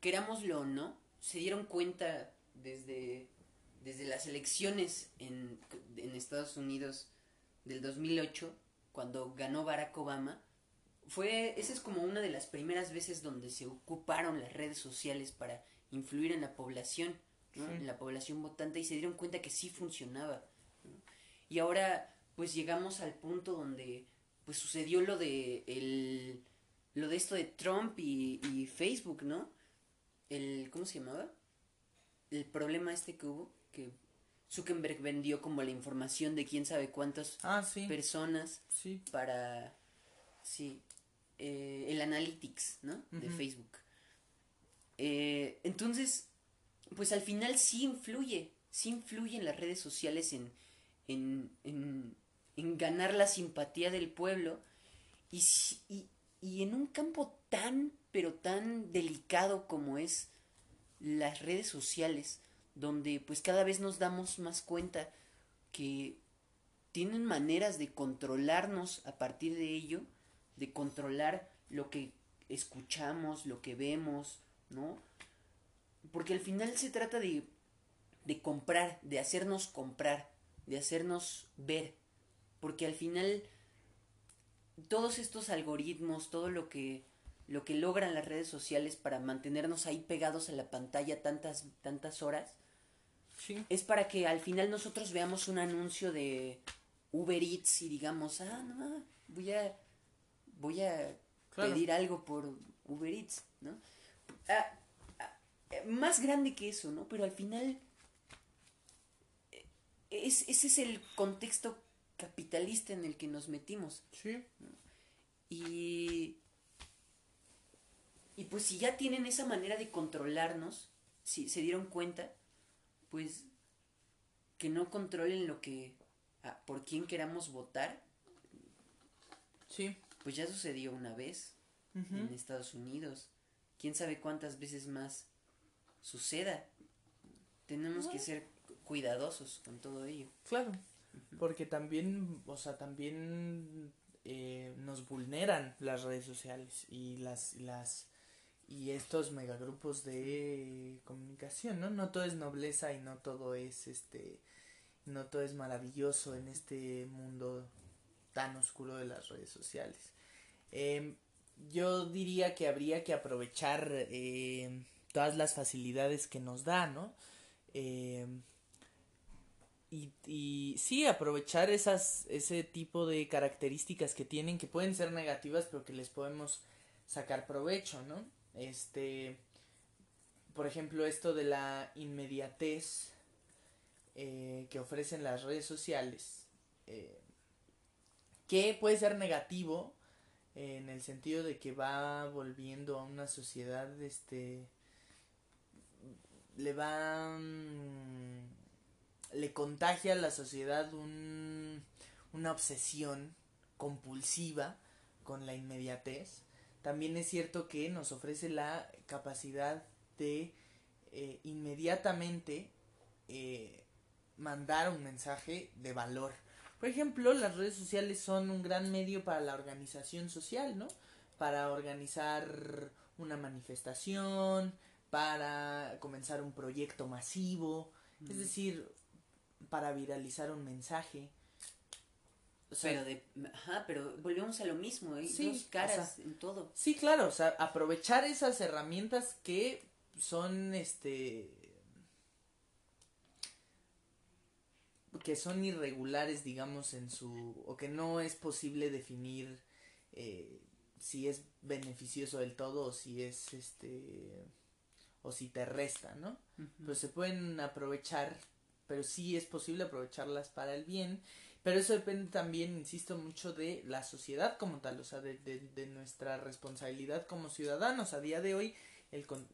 querámoslo o no, se dieron cuenta desde, desde las elecciones en, en Estados Unidos del 2008, cuando ganó Barack Obama, fue, esa es como una de las primeras veces donde se ocuparon las redes sociales para influir en la población, ¿no? Sí. en la población votante y se dieron cuenta que sí funcionaba. ¿no? Y ahora pues llegamos al punto donde pues sucedió lo de el lo de esto de Trump y, y Facebook, ¿no? El ¿cómo se llamaba? El problema este que hubo que Zuckerberg vendió como la información de quién sabe cuántas Ah, sí. personas Sí. para sí eh, el analytics no de. Facebook Eh, entonces pues al final sí influye sí influye en las redes sociales en en, en, en ganar la simpatía del pueblo y, y, y en un campo tan pero tan delicado como es las redes sociales donde pues cada vez nos damos más cuenta que tienen maneras de controlarnos a partir de ello, de controlar lo que escuchamos, lo que vemos, ¿no? Porque al final se trata de, de comprar, de hacernos comprar, de hacernos ver. Porque al final todos estos algoritmos, todo lo que lo que logran las redes sociales para mantenernos ahí pegados a la pantalla tantas tantas horas, Sí. es para que al final nosotros veamos un anuncio de Uber Eats y digamos, ah, no, voy a, voy a Claro. pedir algo por Uber Eats, ¿no? Ah, ah, más grande que eso, ¿no? Pero al final, eh, es, ese es el contexto capitalista en el que nos metimos. Sí. Y. Y pues si ya tienen esa manera de controlarnos, si se dieron cuenta, pues que no controlen lo que. ah, por quién queramos votar, Sí. pues ya sucedió una vez en Estados Unidos. Quién sabe cuántas veces más suceda. Tenemos que ser cuidadosos con todo ello. Claro, porque también, o sea, también eh, nos vulneran las redes sociales y las, las y estos megagrupos de comunicación, ¿no? No todo es nobleza y no todo es este, no todo es maravilloso en este mundo tan oscuro de las redes sociales. Em, yo diría que habría que aprovechar eh, todas las facilidades que nos da, ¿no? Eh, y, y sí, aprovechar esas, ese tipo de características que tienen, que pueden ser negativas, pero que les podemos sacar provecho, ¿no? Este, por ejemplo, esto de la inmediatez eh, que ofrecen las redes sociales, eh, que puede ser negativo en el sentido de que va volviendo a una sociedad, este, le va, mm, le contagia a la sociedad un, una obsesión compulsiva con la inmediatez. También es cierto que nos ofrece la capacidad de eh, inmediatamente eh, mandar un mensaje de valor. Por ejemplo, las redes sociales son un gran medio para la organización social, ¿no? Para organizar una manifestación, para comenzar un proyecto masivo, es decir, para viralizar un mensaje. O sea, pero de, ajá, pero volvemos a lo mismo, hay Sí, dos caras o sea, en todo. Sí, claro, o sea, aprovechar esas herramientas que son, este, que son irregulares, digamos, en su, o que no es posible definir eh, si es beneficioso del todo o si es, este, o si te resta, ¿no? Pues se pueden aprovechar, pero sí es posible aprovecharlas para el bien. Pero eso depende también, insisto, mucho de la sociedad como tal, o sea, de, de, nuestra responsabilidad como ciudadanos. A día de hoy, el con-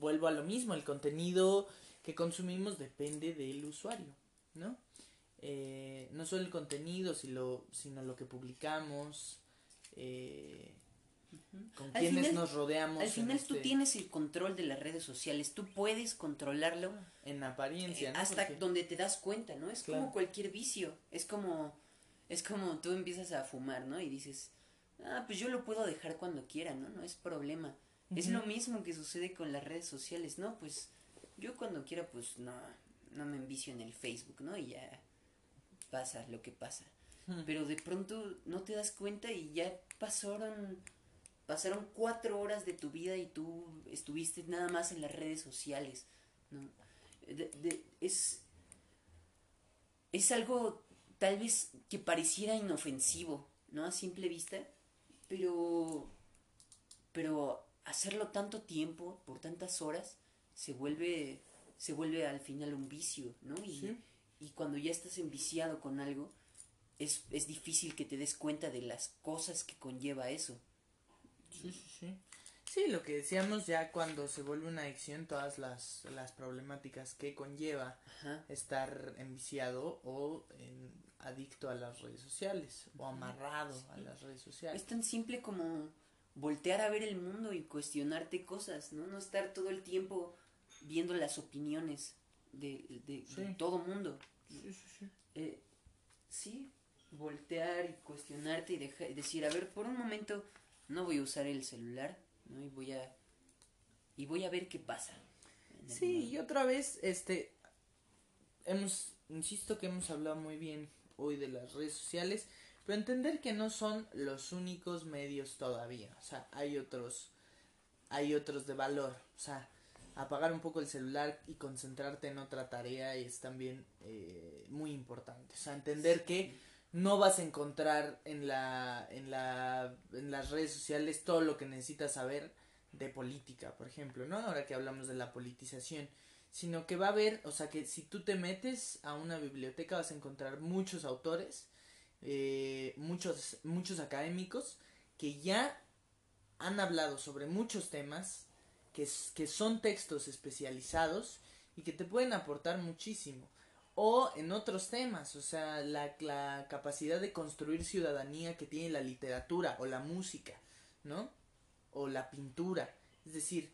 vuelvo a lo mismo, el contenido que consumimos depende del usuario, ¿no? Eh, no solo el contenido, sino, sino lo que publicamos, eh, con Al quienes final- nos rodeamos. Al final tú este- tienes el control de las redes sociales, tú puedes controlarlo En apariencia, eh, ¿no? hasta Porque- donde te das cuenta, ¿no? Es Claro. como cualquier vicio, es como es como tú empiezas a fumar, ¿no? Y dices, "Ah, pues yo lo puedo dejar cuando quiera, ¿no? No es problema." Es lo mismo que sucede con las redes sociales, ¿no? Pues yo cuando quiera pues no no me envicio en el Facebook, ¿no? Y ya pasa lo que pasa. Hmm. Pero de pronto no te das cuenta y ya pasaron pasaron cuatro horas de tu vida y tú estuviste nada más en las redes sociales, ¿no? De- de- es es algo tal vez que pareciera inofensivo, ¿no? A simple vista, pero pero hacerlo tanto tiempo, por tantas horas, se vuelve se vuelve al final un vicio, ¿no? Y, Sí. y cuando ya estás enviciado con algo, es, es difícil que te des cuenta de las cosas que conlleva eso. Sí, sí, sí. Sí, lo que decíamos ya cuando se vuelve una adicción, todas las, las problemáticas que conlleva Ajá. estar enviciado o en- adicto a las redes sociales o amarrado a las redes sociales. Es tan simple como voltear a ver el mundo y cuestionarte cosas, ¿no? No estar todo el tiempo viendo las opiniones de, de, todo mundo. Sí, sí, sí. Eh, sí, voltear y cuestionarte y decir, a ver, por un momento no voy a usar el celular, ¿no? Y voy a y voy a ver qué pasa. Sí, y otra vez, este, hemos, insisto que hemos hablado muy bien hoy de las redes sociales, pero entender que no son los únicos medios todavía, o sea, hay otros, hay otros de valor, o sea, apagar un poco el celular y concentrarte en otra tarea es también eh, muy importante, o sea, entender que no vas a encontrar en la, en la, en las redes sociales todo lo que necesitas saber de política, por ejemplo, ¿no? Ahora que hablamos de la politización, sino que va a haber, o sea, que si tú te metes a una biblioteca vas a encontrar muchos autores, eh, muchos, muchos académicos que ya han hablado sobre muchos temas, que, que son textos especializados y que te pueden aportar muchísimo. O en otros temas, o sea, la, la capacidad de construir ciudadanía que tiene la literatura o la música, ¿no? O la pintura. Es decir,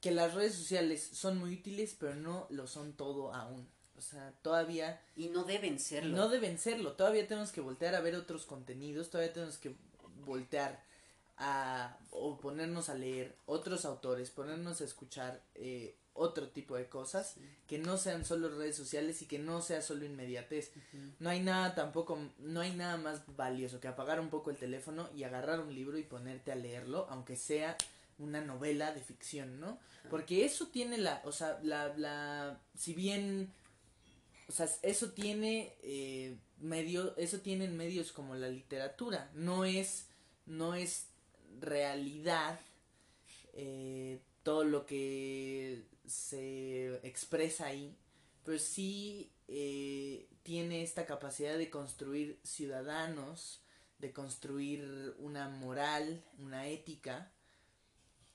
que las redes sociales son muy útiles, pero no lo son todo aún. O sea, todavía Y no deben serlo. no deben serlo. Todavía tenemos que voltear a ver otros contenidos, todavía tenemos que voltear a o ponernos a leer otros autores, ponernos a escuchar eh, otro tipo de cosas que no sean solo redes sociales y que no sea solo inmediatez. No hay nada tampoco, no hay nada más valioso que apagar un poco el teléfono y agarrar un libro y ponerte a leerlo, aunque sea una novela de ficción, ¿no? Porque eso tiene la, o sea, la, la, si bien, o sea, eso tiene eh, medio, eso tienen medios como la literatura, no es, no es realidad eh, todo lo que se expresa ahí, pero sí eh, tiene esta capacidad de construir ciudadanos, de construir una moral, una ética,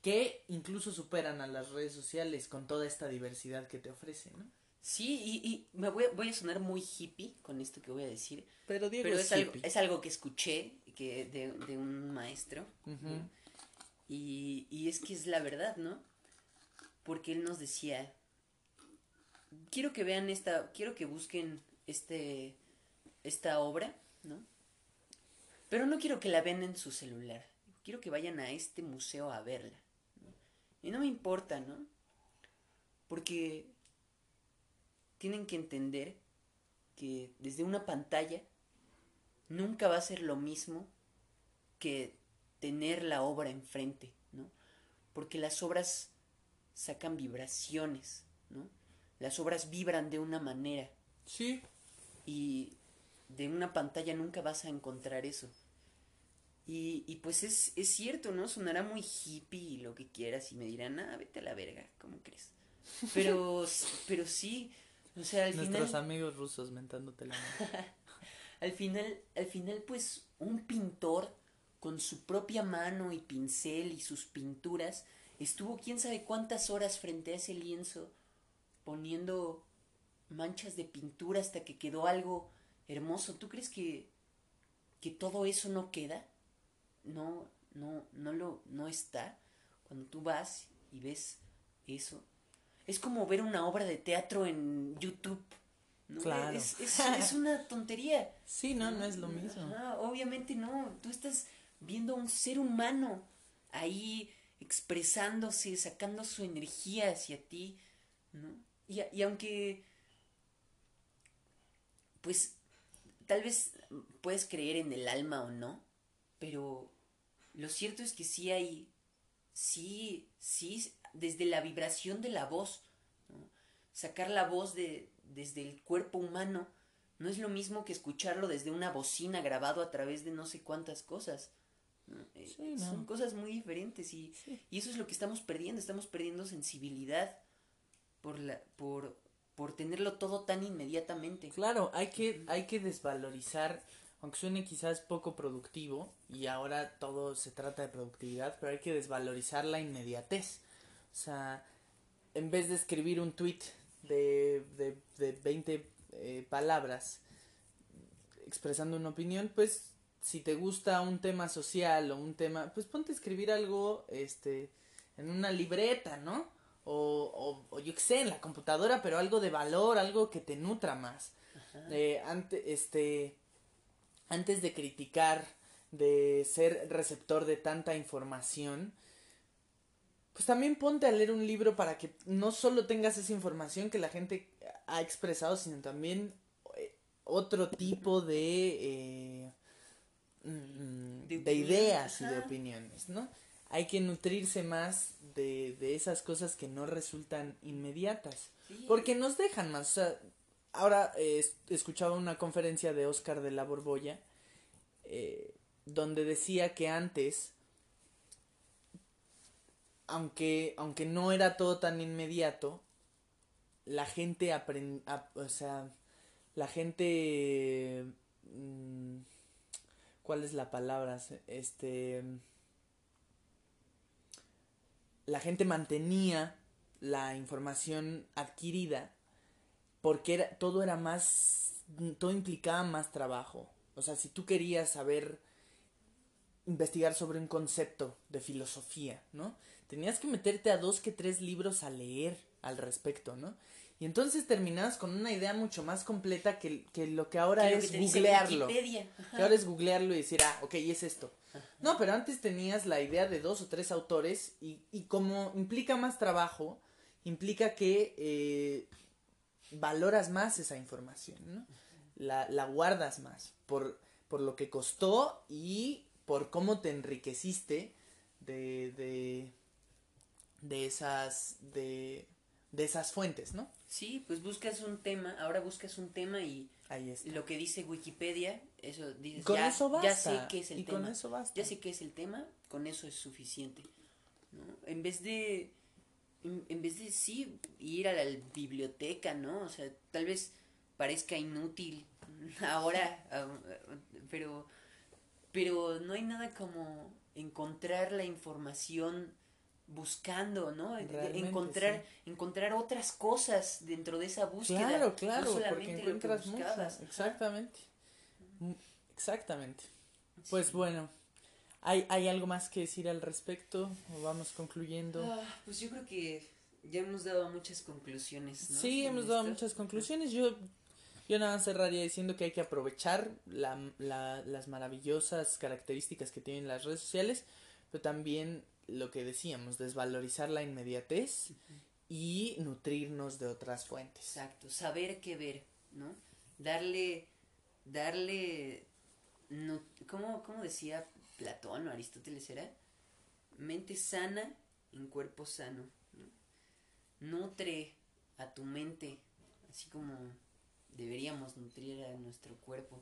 que incluso superan a las redes sociales con toda esta diversidad que te ofrece, ¿no? Sí, y, y me voy, a- voy a sonar muy hippie con esto que voy a decir, Pero Diego pero es es algo, hippie. es algo que escuché que de, de un maestro. Y, y es que es la verdad, ¿no? Porque él nos decía, quiero que vean esta, quiero que busquen este, esta obra, ¿no? Pero no quiero que la vean en su celular, quiero que vayan a este museo a verla. Y no me importa, ¿no? Porque tienen que entender que desde una pantalla nunca va a ser lo mismo que tener la obra enfrente, ¿no? Porque las obras sacan vibraciones, ¿no? Las obras vibran de una manera Sí, y de una pantalla nunca vas a encontrar eso. Y, y pues es, es cierto, ¿no? Sonará muy hippie y lo que quieras y me dirán, ah, vete a la verga, ¿cómo crees? Pero, pero sí, o sea, al nuestros final... amigos rusos mentándote la madre. Al final, al final, pues, un pintor con su propia mano y pincel y sus pinturas estuvo quién sabe cuántas horas frente a ese lienzo poniendo manchas de pintura hasta que quedó algo hermoso. ¿Tú crees que, que todo eso no queda? No, no, no lo, no está. Cuando tú vas y ves eso, es como ver una obra de teatro en YouTube. ¿no? Claro. Es, es, es una tontería. Sí, no, no es lo mismo. Ajá, obviamente no. Tú estás viendo a un ser humano ahí expresándose, sacando su energía hacia ti, ¿no? Y, aunque, pues, tal vez puedes creer en el alma o no, pero lo cierto es que sí hay, sí, sí, desde la vibración de la voz, sacar la voz de, desde el cuerpo humano no es lo mismo que escucharlo desde una bocina grabado a través de no sé cuántas cosas. Eh, Sí, no. Son cosas muy diferentes y, y eso es lo que estamos perdiendo, estamos perdiendo sensibilidad por, la, por, por tenerlo todo tan inmediatamente. Claro, hay que, hay que desvalorizar, aunque suene quizás poco productivo, y ahora todo se trata de productividad, pero hay que desvalorizar la inmediatez. O sea, en vez de escribir un tweet de, de, de 20 eh, palabras expresando una opinión, pues si te gusta un tema social o un tema, pues ponte a escribir algo este en una libreta, ¿no? O, o, o yo qué sé, en la computadora, pero algo de valor, algo que te nutra más. Eh, ante, este, antes de criticar, de ser receptor de tanta información, pues también ponte a leer un libro para que no solo tengas esa información que la gente ha expresado, sino también eh, otro tipo de, eh, De de, ideas y de opiniones, ¿no? Hay que nutrirse más de, de esas cosas que no resultan inmediatas. Sí. Porque nos dejan más. O sea, ahora eh, es- escuchaba una conferencia de Oscar de la Borbolla eh, donde decía que antes, aunque, aunque no era todo tan inmediato, la gente aprend, ap- o sea, la gente, mm, ¿cuál es la palabra? Este, la gente mantenía la información adquirida porque era, todo era más, todo implicaba más trabajo. O sea, si tú querías saber, investigar sobre un concepto de filosofía, ¿no? Tenías que meterte a dos que tres libros a leer al respecto, ¿no? Y entonces terminabas con una idea mucho más completa que, que lo que ahora Que es que googlearlo. Que ahora es googlearlo y decir, ah, ok, es esto. No, pero antes tenías la idea de dos o tres autores y, y como implica más trabajo, implica que eh, valoras más esa información, ¿no? La, la guardas más por, por lo que costó y por cómo te enriqueciste de, de, de esas, de, de esas fuentes, ¿no? Sí, pues buscas un tema, ahora buscas un tema y Ahí está. lo que dice Wikipedia, eso dices, Con ya, eso ya basta. sé qué es el y tema. con eso basta. Ya sé qué es el tema, con eso es suficiente. ¿no? En vez de. En, en vez de sí ir a la biblioteca, ¿no? O sea, tal vez parezca inútil ahora, ah, pero. Pero no hay nada como encontrar la información buscando, ¿no? Realmente, encontrar, encontrar otras cosas dentro de esa búsqueda. Claro, claro, no porque solamente lo que encuentras muchas. Exactamente. Mm, Exactamente. Pues bueno, ¿hay, ¿hay algo más que decir al respecto? ¿O vamos concluyendo? Ah, pues yo creo que ya hemos dado muchas conclusiones. ¿no? Sí, hemos dado esto. muchas conclusiones. Yo, yo nada más cerraría diciendo que hay que aprovechar la, la- las maravillosas características que tienen las redes sociales, pero también lo que decíamos, desvalorizar la inmediatez y nutrirnos de otras fuentes. Exacto, saber qué ver, ¿no? Darle, darle, nu- ¿cómo, cómo decía Platón o Aristóteles era? Mente sana en cuerpo sano. ¿no? Nutre a tu mente, así como deberíamos nutrir a nuestro cuerpo.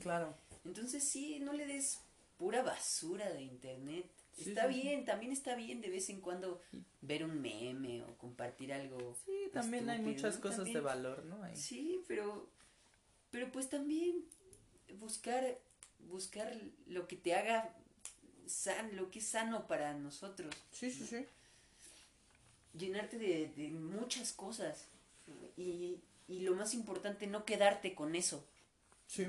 Claro. Entonces sí, no le des pura basura de internet. Sí, está sí, sí. bien, también está bien de vez en cuando ver un meme o compartir algo. Sí, también hay muchas ¿no? cosas de valor, ¿no? Ahí. Sí, pero pero pues también buscar buscar lo que te haga san, lo que es sano para nosotros, Sí, sí, sí. llenarte de, de muchas cosas y, y lo más importante no quedarte con eso. Sí.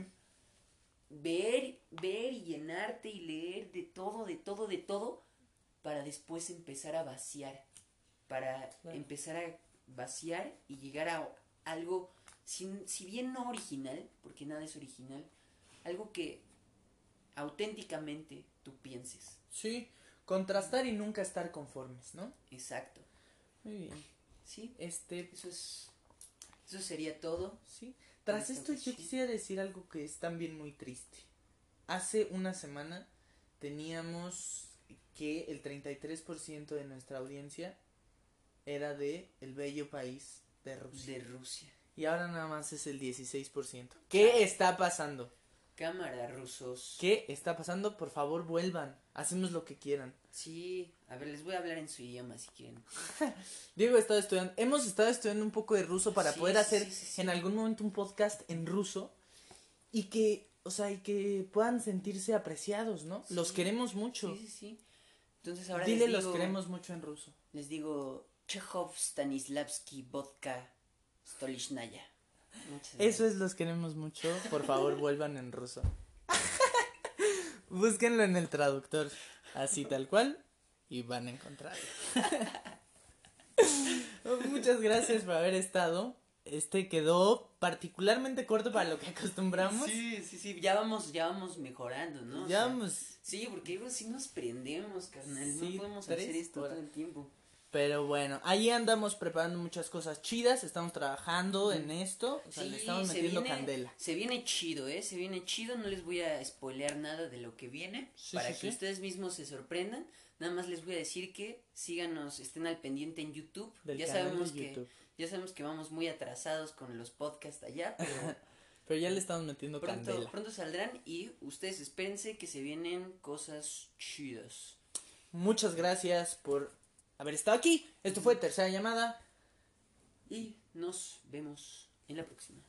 Ver, ver y llenarte y leer de todo, de todo, de todo, para después empezar a vaciar, para Claro. empezar a vaciar y llegar a algo, si, si bien no original, porque nada es original, algo que auténticamente tú pienses. Sí. Contrastar y nunca estar conformes, ¿no? Exacto. Muy bien. Sí, Este, eso es, eso sería todo. sí. Tras esto yo quisiera decir algo que es también muy triste. Hace una semana teníamos que el 33% de nuestra audiencia era de el bello país de Rusia. De Rusia. Y ahora nada más es el 16%. ¿Qué está pasando? Cámara, rusos. ¿Qué está pasando? Por favor, vuelvan. Hacemos lo que quieran. Sí, a ver, les voy a hablar en su idioma si quieren. Diego ha estado estudiando, hemos estado estudiando un poco de ruso para Sí, poder sí, hacer sí, en algún momento un podcast en ruso y que, o sea, y que puedan sentirse apreciados, ¿no? Los queremos mucho. Sí, sí, sí. Entonces ahora Dile les los digo, queremos mucho en ruso. Les digo Chekhov, Stanislavski, Vodka, Stolichnaya. Eso es los queremos mucho. Por favor, vuelvan en ruso. Búsquenlo en el traductor, así tal cual, y van a encontrarlo. Muchas gracias por haber estado. Este quedó particularmente corto para lo que acostumbramos. Sí, sí, sí, ya vamos, ya vamos mejorando, ¿no? O Ya sea, vamos. Sí, porque luego sí nos prendemos, carnal. Sí, no podemos hacer esto horas. todo el tiempo. Pero bueno, ahí andamos preparando muchas cosas chidas, estamos trabajando en esto, o sea, Sí, le estamos se metiendo viene, candela. Se viene chido, ¿eh? Se viene chido. No les voy a spoilear nada de lo que viene. Sí, para sí, que ustedes mismos se sorprendan. Nada más les voy a decir que síganos, estén al pendiente en YouTube. Del ya sabemos que YouTube. ya sabemos que vamos muy atrasados con los podcasts allá, pero Pero ya le estamos metiendo pronto, candela. pronto saldrán y ustedes espérense que se vienen cosas chidas. Muchas gracias por haber estado aquí. Esto fue Tercera Llamada. Y nos vemos en la próxima.